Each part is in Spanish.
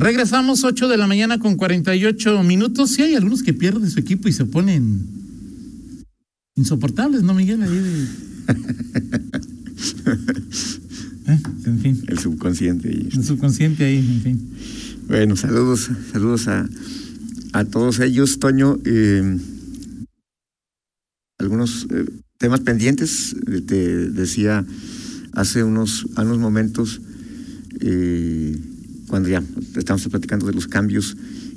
Regresamos 8 de la mañana con 48 minutos. Sí hay algunos que pierden su equipo y se ponen insoportables, ¿no, Miguel? Ahí ¿Eh? En fin. El subconsciente. Ahí. El subconsciente ahí, en fin. Bueno, saludos, saludos a, a todos ellos, Toño. Eh, algunos eh, temas pendientes, te decía hace unos, unos momentos, eh, cuando ya estamos platicando de los cambios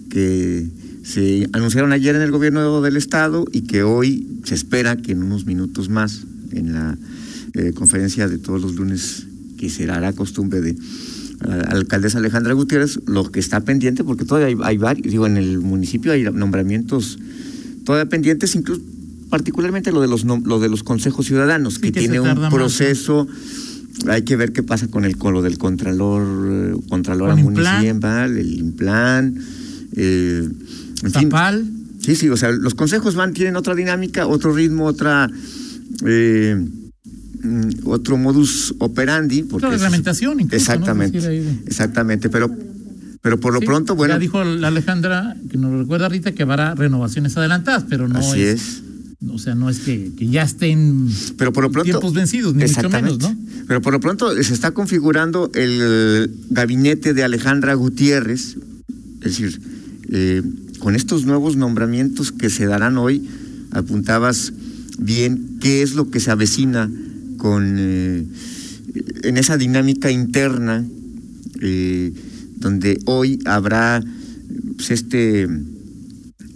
que se anunciaron ayer en el gobierno del estado y que hoy se espera que en unos minutos más, en la eh, conferencia de todos los lunes, que será la costumbre de la alcaldesa Alejandra Gutiérrez, lo que está pendiente, porque todavía hay, varios, digo, en el municipio hay nombramientos todavía pendientes, incluso particularmente lo de los lo de los consejos ciudadanos, que, tiene un proceso hay que ver qué pasa con el con lo del contralor, eh, contralor municipal, el implan, eh, Zapal. sí, sí, o sea, los consejos van, tienen otra dinámica, otro ritmo, otra eh, mm, otro modus operandi. Porque otra reglamentación, incluso, Exactamente, exactamente, pero pero por lo pronto, bueno. Ya dijo la Alejandra, que nos recuerda ahorita que habrá renovaciones adelantadas, pero no así es o sea, no es que, ya estén Pero por lo pronto, tiempos vencidos, ni mucho menos, ¿no? Pero por lo pronto se está configurando el gabinete de Alejandra Gutiérrez, es decir, eh, con estos nuevos nombramientos que se darán hoy, apuntabas bien qué es lo que se avecina con eh, en esa dinámica interna, eh, donde hoy habrá pues, este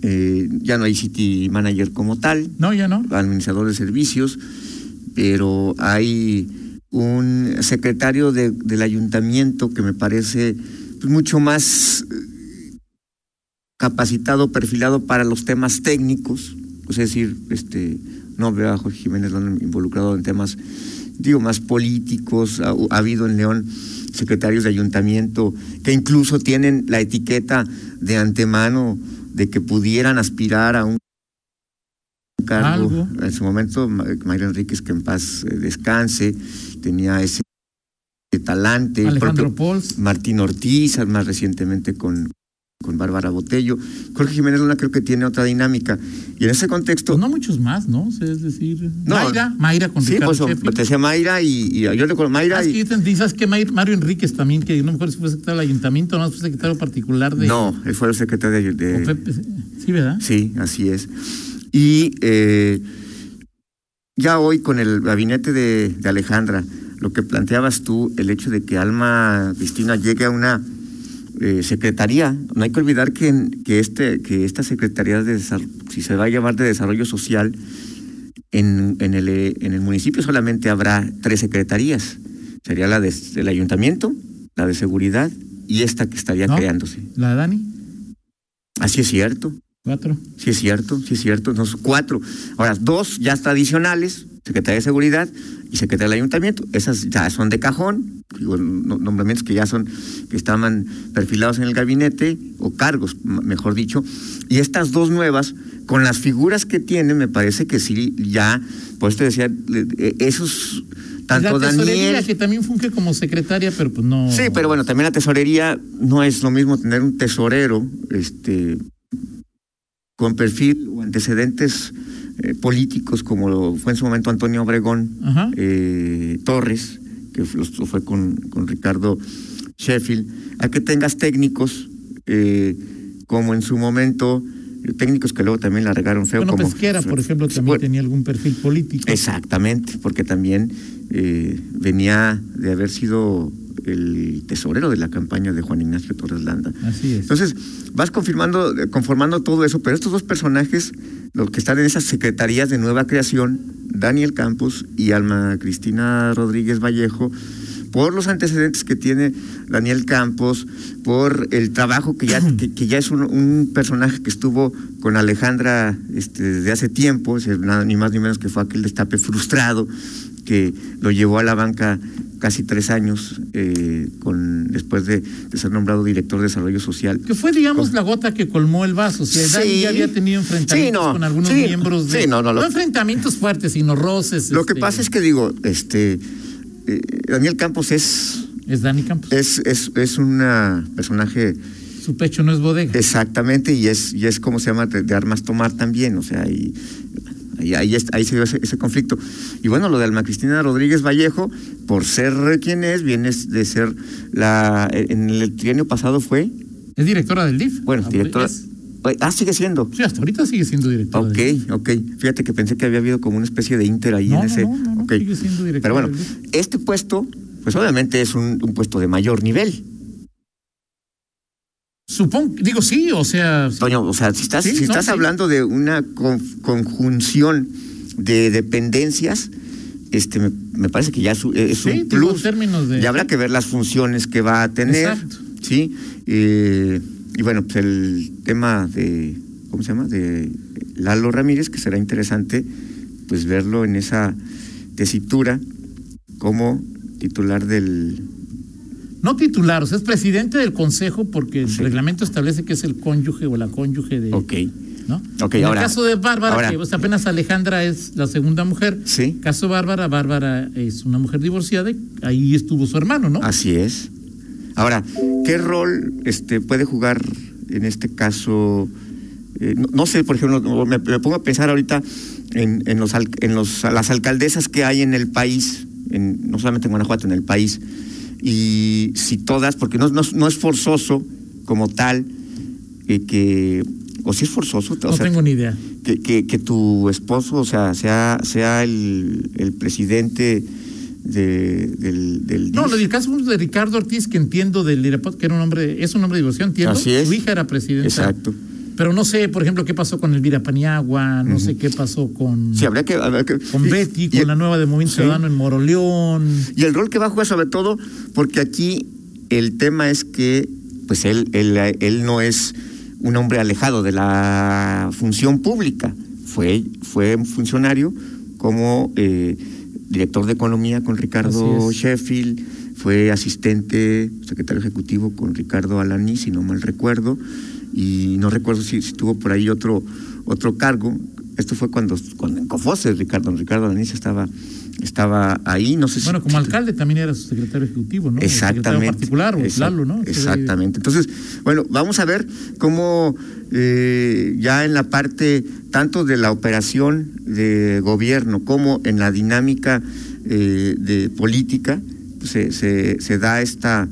eh, ya no hay City Manager como tal. No, ya no. Administrador de servicios, pero hay un secretario del ayuntamiento que me parece pues, mucho más eh, capacitado, perfilado para los temas técnicos, es decir, este, no veo a Jorge Jiménez involucrado en temas, digo, más políticos, ha habido en León secretarios de ayuntamiento que incluso tienen la etiqueta de antemano de que pudieran aspirar a un cargo. En su momento, Mayra Enríquez, que en paz eh, descanse, tenía ese talante. Alejandro Pols. Martín Ortiz, más recientemente con, con Bárbara Botello. Jorge Jiménez Luna creo que tiene otra dinámica. Y en ese contexto. Pues no muchos más, ¿no? Es decir, Mayra, Mayra con sí, pues, te decía Mayra y, yo recuerdo Mayra. Ah, y... ¿Sabes que Mario Enríquez también, que no mejor si fue secretario del ayuntamiento, no fue secretario particular de. No, él fue el secretario de. Sí, ¿verdad? Sí, así es. Y eh, ya hoy con el gabinete de, de Alejandra, lo que planteabas tú, el hecho de que Alma Cristina llegue a una eh, secretaría. No hay que olvidar que, que, este, que esta secretaría, de si se va a llamar de desarrollo social, en, en, el, en el municipio solamente habrá tres secretarías. Sería la del ayuntamiento, la de seguridad y esta que estaría creándose. ¿La de Dani? Así es cierto. Cuatro. Sí es cierto, sí es cierto. Entonces, cuatro. Ahora, dos ya tradicionales, Secretaría de Seguridad y Secretaría del Ayuntamiento. Esas ya son de cajón, nombramientos que ya son, que estaban perfilados en el gabinete, o cargos, mejor dicho. Y estas dos nuevas, con las figuras que tienen, me parece que sí, ya, pues te decía, e, esos tanto la tesorería que también funge como secretaria, pero pues no. Sí, pero bueno, también la tesorería no es lo mismo tener un tesorero, este, con perfil o antecedentes eh, políticos como fue en su momento Antonio Obregón eh, Torres, que fue con, con, Ricardo Sheffield, a que tengas técnicos eh, como en su momento técnicos que luego también la regaron feo. Bueno, como Pesquera, por ejemplo, también tenía algún perfil político. Exactamente, porque también venía de haber sido el tesorero de la campaña de Juan Ignacio Torres Landa. Así es. Entonces, vas confirmando, conformando todo eso, pero estos dos personajes, los que están en esas secretarías de nueva creación, Daniel Campos y Alma Cristina Rodríguez Vallejo, por los antecedentes que tiene Daniel Campos, por el trabajo que ya, que, ya es un, personaje que estuvo con Alejandra este, desde hace tiempo, ni más ni menos que fue aquel destape frustrado que lo llevó a la banca casi tres años eh, con después de, ser nombrado director de desarrollo social. Que fue, digamos, la gota que colmó el vaso. O sea, ya había tenido enfrentamientos con algunos miembros de. no, no, enfrentamientos fuertes, sino roces. Lo que este, pasa es que digo, este eh, Daniel Campos es Es Dani Campos. Es, es, es un personaje. Su pecho no es bodega. Exactamente, y es, y es como se llama, de, armas tomar también, o sea, y, ahí, ahí, se dio ese, conflicto. Y bueno, lo de Alma Cristina Rodríguez Vallejo, por ser quien es, viene de ser la. En el trienio pasado fue. Es directora del DIF. Bueno, directora. Ah, sigue siendo. Sí, hasta ahorita sigue siendo directora. Ok, ok. Fíjate que pensé que había habido como una especie de inter ahí en ese. No, no, sigue siendo directora. Pero bueno, este puesto, pues obviamente es un, puesto de mayor nivel. Supongo, digo sí, o sea. Toño, o sea, si estás, si estás hablando de una conjunción de dependencias, este me, parece que ya es, un plus. Términos de... Ya habrá que ver las funciones que va a tener. Exacto. Sí. Eh, y bueno, pues el tema de, ¿cómo se llama? De Lalo Ramírez, que será interesante pues verlo en esa tesitura como titular del... No titular, o sea, es presidente del consejo porque el reglamento establece que es el cónyuge o la cónyuge de... Ok. ¿no? Okay, en el caso de Bárbara, que apenas Alejandra es la segunda mujer. Sí. Caso Bárbara, Bárbara es una mujer divorciada y ahí estuvo su hermano, ¿no? Así es. Ahora, ¿qué rol este, puede jugar en este caso? Eh, no, sé, por ejemplo, me, pongo a pensar ahorita en, en, los, en los, las alcaldesas que hay en el país, en, no solamente en Guanajuato, en el país, y si todas, porque no, no, es forzoso como tal, eh, que, o si es forzoso. No tengo ni idea. Que, que, que, tu esposo, o sea, sea, sea el, el presidente de, del, del No, el caso de Ricardo Ortiz, que entiendo del Irapot, que era un hombre, es un hombre de divorcio, entiendo. Así es. Su hija era presidenta. Exacto. Pero no sé, por ejemplo, qué pasó con Elvira Paniagua, no sé qué pasó con. Sí, habría que. con Betty, con la nueva de Movimiento Ciudadano en Moroleón. Y el rol que va a jugar, sobre todo, porque aquí el tema es que, pues él, él, él no es un hombre alejado de la función pública. Fue, fue funcionario como. Eh, director de Economía con Ricardo Sheffield, fue asistente, secretario ejecutivo con Ricardo Alani, si no mal recuerdo, y no recuerdo si, si tuvo por ahí otro, otro cargo. Esto fue cuando, cuando en Cofose Ricardo, Ricardo Alani estaba, estaba ahí, no sé Bueno, como alcalde también era su secretario ejecutivo, ¿no? Exactamente. particular o ¿no? Exactamente. Entonces, bueno, vamos a ver cómo eh, ya en la parte tanto de la operación de gobierno como en la dinámica eh, de política, se, se, se, da esta,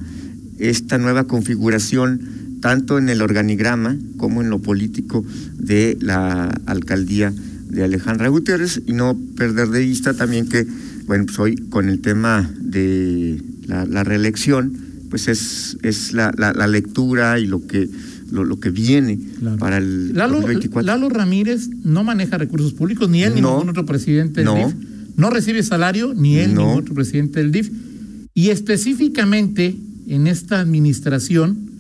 esta nueva configuración tanto en el organigrama como en lo político de la alcaldía de Alejandra Gutiérrez y no perder de vista también que, bueno, pues hoy con el tema de la, reelección, pues es, es la, la lectura y lo que lo, que viene para el Lalo, 2024. Lalo Ramírez no maneja recursos públicos, ni él ni ningún otro presidente del DIF. No recibe salario, ni él ni ningún otro presidente del DIF. Y específicamente en esta administración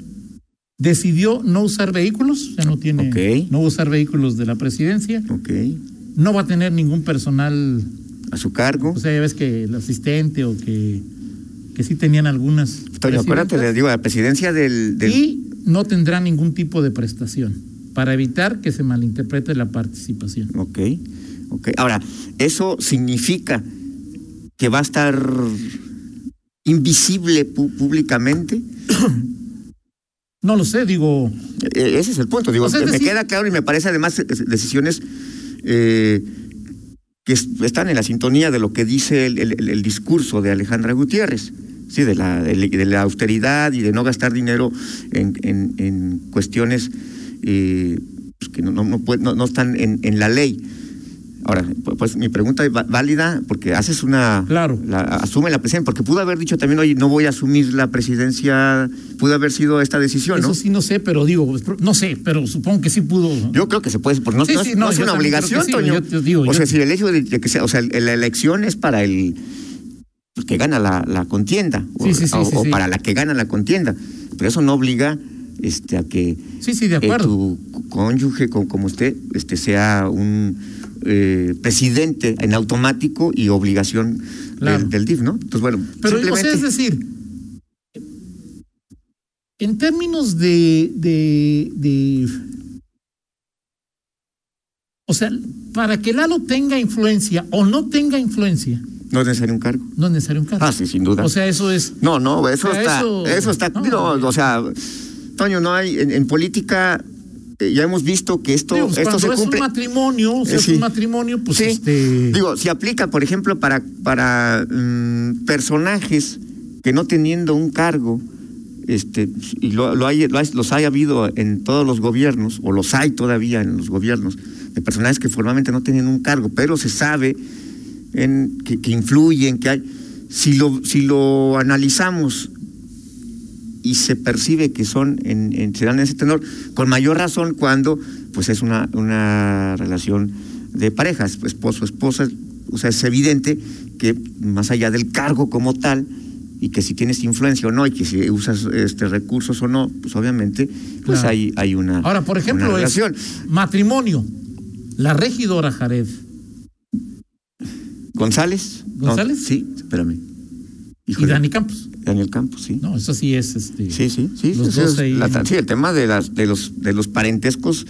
decidió no usar vehículos, ya no tiene, no usar vehículos de la presidencia. Okay. No va a tener ningún personal a su cargo. O sea, ya ves que el asistente o que, que sí tenían algunas. Toño, acuérdate, le digo, la presidencia del, del, no tendrá ningún tipo de prestación para evitar que se malinterprete la participación. Ok, ok. Ahora, ¿eso significa que va a estar invisible públicamente? No lo sé, digo. E-, ese es el punto. Digo, me queda claro y me parece además decisiones eh, que están en la sintonía de lo que dice el discurso de Alejandra Gutiérrez sí, de la, de, la austeridad y de no gastar dinero en, en, en cuestiones eh, pues, que no, no, no, no, están en, en la ley. Ahora, pues mi pregunta es válida porque haces una. Claro. La, asume la presidencia, porque pudo haber dicho también, oye, no voy a asumir la presidencia, pudo haber sido esta decisión, ¿no? Eso sí, no sé, pero digo, pues, no sé, pero supongo que sí pudo. Yo creo que se puede, porque no, no, es una obligación, Toño. o sea, si el hecho de que sea, o sea, la elección es para el que gana la, contienda o, para la que gana la contienda. Pero eso no obliga este, a que tu cónyuge como, usted este, sea un eh, presidente en automático y obligación del, DIF, ¿no? Entonces, bueno, pero es decir, en términos de, de, de, o sea, para que Lalo tenga influencia o no tenga influencia, No es necesario un cargo. No es necesario un cargo. Ah, sí, sin duda. O sea, eso es. No, no, eso está. Eso, está. o sea, Toño, no hay. En, política eh, ya hemos visto que esto, pues, esto se cumple. Es un matrimonio, o sea, es un matrimonio, pues este. Digo, si aplica, por ejemplo, para, para mm, personajes que no teniendo un cargo, este, y lo, hay, los hay habido en todos los gobiernos, o los hay todavía en los gobiernos, de personajes que formalmente no tienen un cargo, pero se sabe en, que, influyen, que hay. Si lo, si lo analizamos y se percibe que son en, se dan en ese tenor, con mayor razón cuando pues es una, una relación de parejas, esposo, esposa, o sea, es evidente que más allá del cargo como tal, y que si tienes influencia o no, y que si usas este recursos o no, pues obviamente, pues hay, hay una. Ahora, por ejemplo, matrimonio. La regidora Jared. ¿González? ¿González? sí, espérame. y Dani Campos. Daniel Campos, sí. No, eso sí es este. Sí, sí, sí. sí, el tema de las de los de los parentescos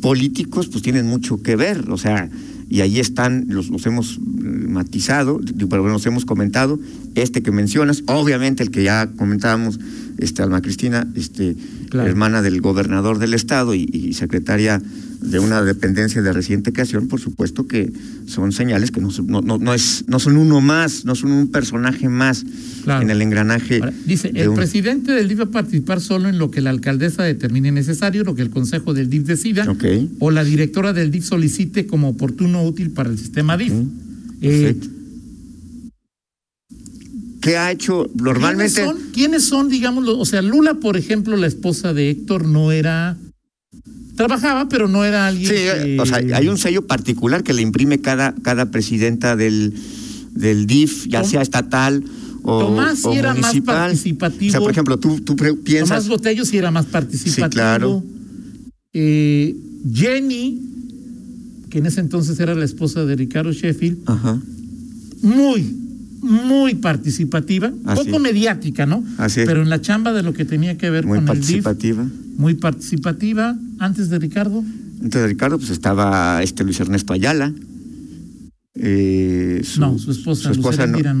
políticos, pues tienen mucho que ver. O sea, y ahí están, los, los hemos matizado, pero nos hemos comentado, este que mencionas, obviamente el que ya comentábamos, este Alma Cristina, este, hermana del gobernador del estado y secretaria de una dependencia de reciente creación, por supuesto que son señales que no, no, no, es, no son uno más, no son un personaje más en el engranaje. dice, el presidente del DIF va a participar solo en lo que la alcaldesa determine necesario, lo que el consejo del DIF decida, o la directora del DIF solicite como oportuno útil para el sistema DIF. Eh, ¿Qué ha hecho normalmente? ¿Quiénes son, ¿Quiénes son, digamos, o sea, Lula, por ejemplo, la esposa de Héctor, no era Trabajaba, pero no era alguien. Sí, o sea, hay un sello particular que le imprime cada, cada presidenta del, del DIF, ya sea estatal o, Tomás sí era más participativo. O sea, por ejemplo, tú, tú piensas. Tomás Botello sí era más participativo. Sí, claro. Eh, Jenny, que en ese entonces era la esposa de Ricardo Sheffield, Ajá. muy, muy participativa, poco mediática, ¿no? Así Pero en la chamba de lo que tenía que ver con el DIF. Muy participativa. Antes de Ricardo. Antes de Ricardo, pues estaba este Luis Ernesto Ayala. Eh, no, su esposa, su esposa no, era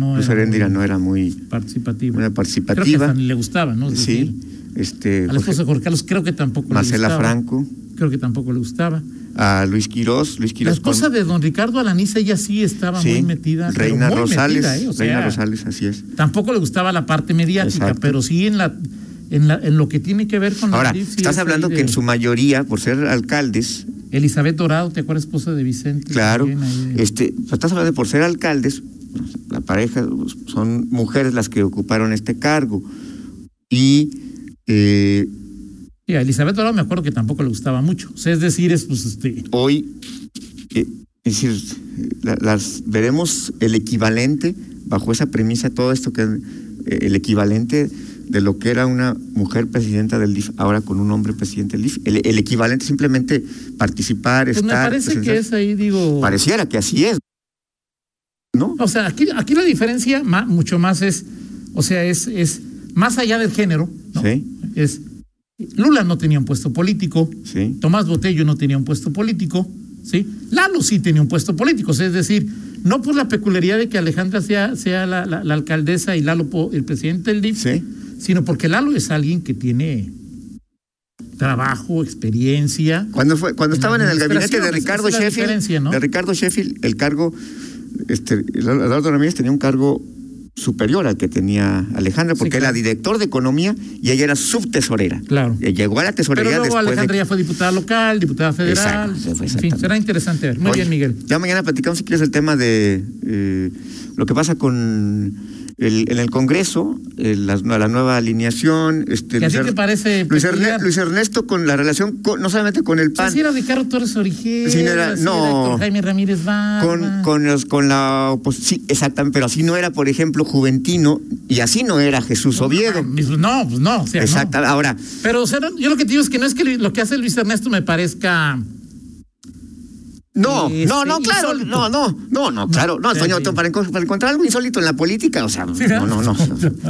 no era muy participativa. Muy participativa. Creo que le gustaba, ¿no? sí. este, a la esposa de Jorge Carlos creo que tampoco Marcela le gustaba. Franco. Creo que tampoco le gustaba. A Luis Quirós, Luis Quirós. La esposa de don Ricardo Alaniza, ella sí estaba muy metida. Reina Rosales. ¿eh? Reina Rosales, así es. Tampoco le gustaba la parte mediática, pero sí en la en, lo que tiene que ver con Ahora, estás hablando que en su mayoría, por ser alcaldes. Elizabeth Dorado, ¿te acuerdas, esposa de Vicente? Claro. Este, estás hablando de por ser alcaldes, la pareja son mujeres las que ocuparon este cargo. Y. Eh, a Elizabeth Dorado me acuerdo que tampoco le gustaba mucho. es decir, es pues este. Hoy. Eh, es decir, las veremos el equivalente bajo esa premisa, todo esto que eh, el equivalente de lo que era una mujer presidenta del DIF ahora con un hombre presidente del DIF. El, equivalente simplemente participar, pues estar. Me parece que es ahí, digo. Pareciera que así es. ¿No? O sea, aquí, aquí la diferencia mucho más es, o sea, es, es más allá del género, ¿no? Sí. Es Lula no tenía un puesto político, sí. Tomás Botello no tenía un puesto político, ¿sí? Lalo sí tenía un puesto político, es decir, no por la peculiaridad de que Alejandra sea, sea la, la alcaldesa y Lalo el presidente del DIF, sí sino porque Lalo es alguien que tiene trabajo, experiencia. Cuando fue, cuando estaban en el gabinete de Ricardo Sheffield, de Ricardo Sheffield, el cargo, este, Eduardo Ramírez tenía un cargo superior al que tenía Alejandra, porque era director de economía y ella era subtesorera. Claro. Y llegó a la tesorería Pero luego Alejandra ya fue diputada local, diputada federal. en fin, será interesante ver. Muy bien, Miguel. Ya mañana platicamos si quieres el tema de eh, lo que pasa con en el Congreso, la, nueva alineación. Este, ¿Qué así te parece? Luis, Ernesto, con la relación, no solamente con el PAN. Sí, era Ricardo Torres Origel, sí, no, era, no Jaime Ramírez Con, con, los, con la oposición, sí, exactamente, pero así no era, por ejemplo, Juventino, y así no era Jesús Oviedo. No, pues no. O sea, Exacto, ahora. Pero yo lo que te digo es que no es que lo que hace Luis Ernesto me parezca No, no, no, claro, no, no, no, no, claro, no, Toño, para, encontrar algo insólito en la política, o sea, no, no, no,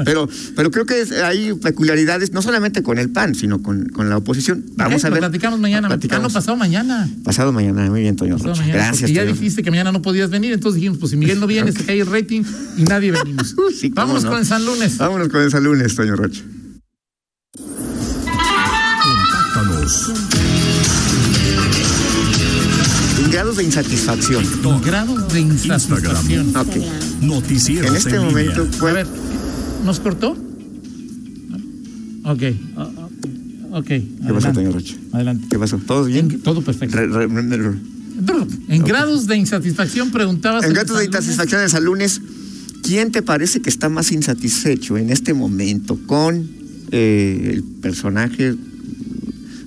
pero, pero creo que hay peculiaridades, no solamente con el PAN, sino con, con la oposición. Vamos a ver. platicamos mañana, platicamos. pasado mañana. Pasado mañana, muy bien, Toño. Gracias. Y ya dijiste que mañana no podías venir, entonces dijimos, pues si Miguel no viene, se cae el rating y nadie venimos. Vámonos con el San Lunes. Vámonos con el San Lunes, Toño Rocha. Grados de insatisfacción. Grados de insatisfacción. Ok. En este momento, A ver, ¿nos cortó? Ok. Ok. ¿Qué pasó, señor Rocha? Adelante. ¿Qué pasó? ¿Todo bien? todo perfecto. en grados de insatisfacción preguntabas. En grados de insatisfacción de lunes, ¿quién te parece que está más insatisfecho en este momento con eh, el personaje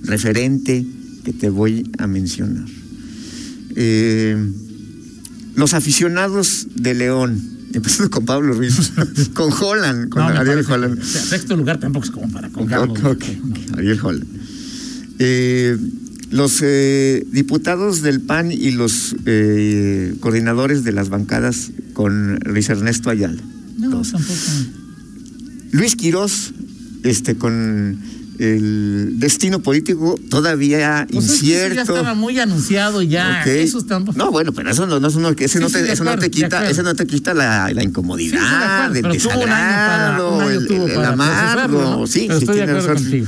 referente que te voy a mencionar? Eh, los aficionados de León, empezando con Pablo Ruiz, con Holland, con Ariel Holland. sexto lugar tampoco es como para con Ariel Holland. Eh, los eh, diputados del PAN y los coordinadores de las bancadas con Luis Ernesto Ayala. No, tampoco. Luis Quirós, este, con el destino político todavía pues incierto. ya estaba muy anunciado ya. Eso No, bueno, pero eso no, no, no, ese no, te, eso no te quita, eso no te quita la, la incomodidad, el desagrado, el, el, amargo. Sí, sí, estoy de acuerdo contigo.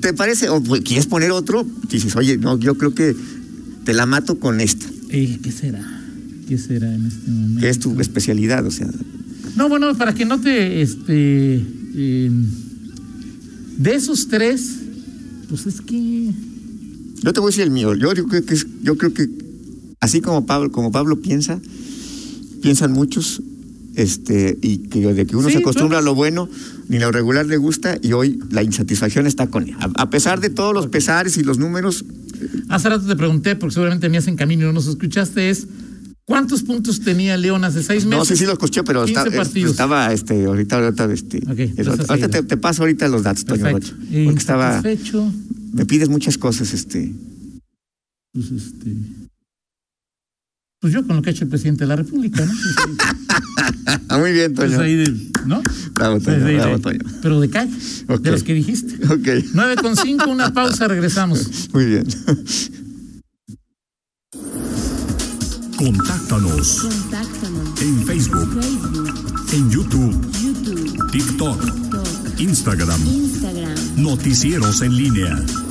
¿Te parece? O pues, quieres poner otro, dices, oye, no, yo creo que te la mato con esta. Eh, ¿Qué será? ¿Qué será en este momento? ¿Qué es tu especialidad? O sea. No, bueno, para que no te este eh, de esos tres, pues es que. Yo te voy a decir el mío. Yo, creo que, yo creo que así como Pablo, como Pablo piensa, piensan muchos, este, y que de que uno se acostumbra a lo bueno, ni lo regular le gusta, y hoy la insatisfacción está con él. A, pesar de todos los pesares y los números. Hace rato te pregunté, porque seguramente venías en camino y no nos escuchaste, es ¿Cuántos puntos tenía León hace seis meses? No sé si lo escuché, pero estaba, este, ahorita, ahorita, este, ahorita te, paso ahorita los datos, Toño Rocha. Porque estaba. Me pides muchas cosas, este. Pues este. Pues yo con lo que ha hecho el presidente de la República, ¿no? Muy bien, Toño. Pues ahí ¿no? Bravo, Toño, bravo, Toño. Pero de calle, de los que dijiste. Ok. 9 con 5, una pausa, regresamos. Muy bien. Contáctanos. Contáctanos. En Facebook. Facebook. En YouTube. YouTube. TikTok. TikTok. Instagram. Instagram. Noticieros en línea.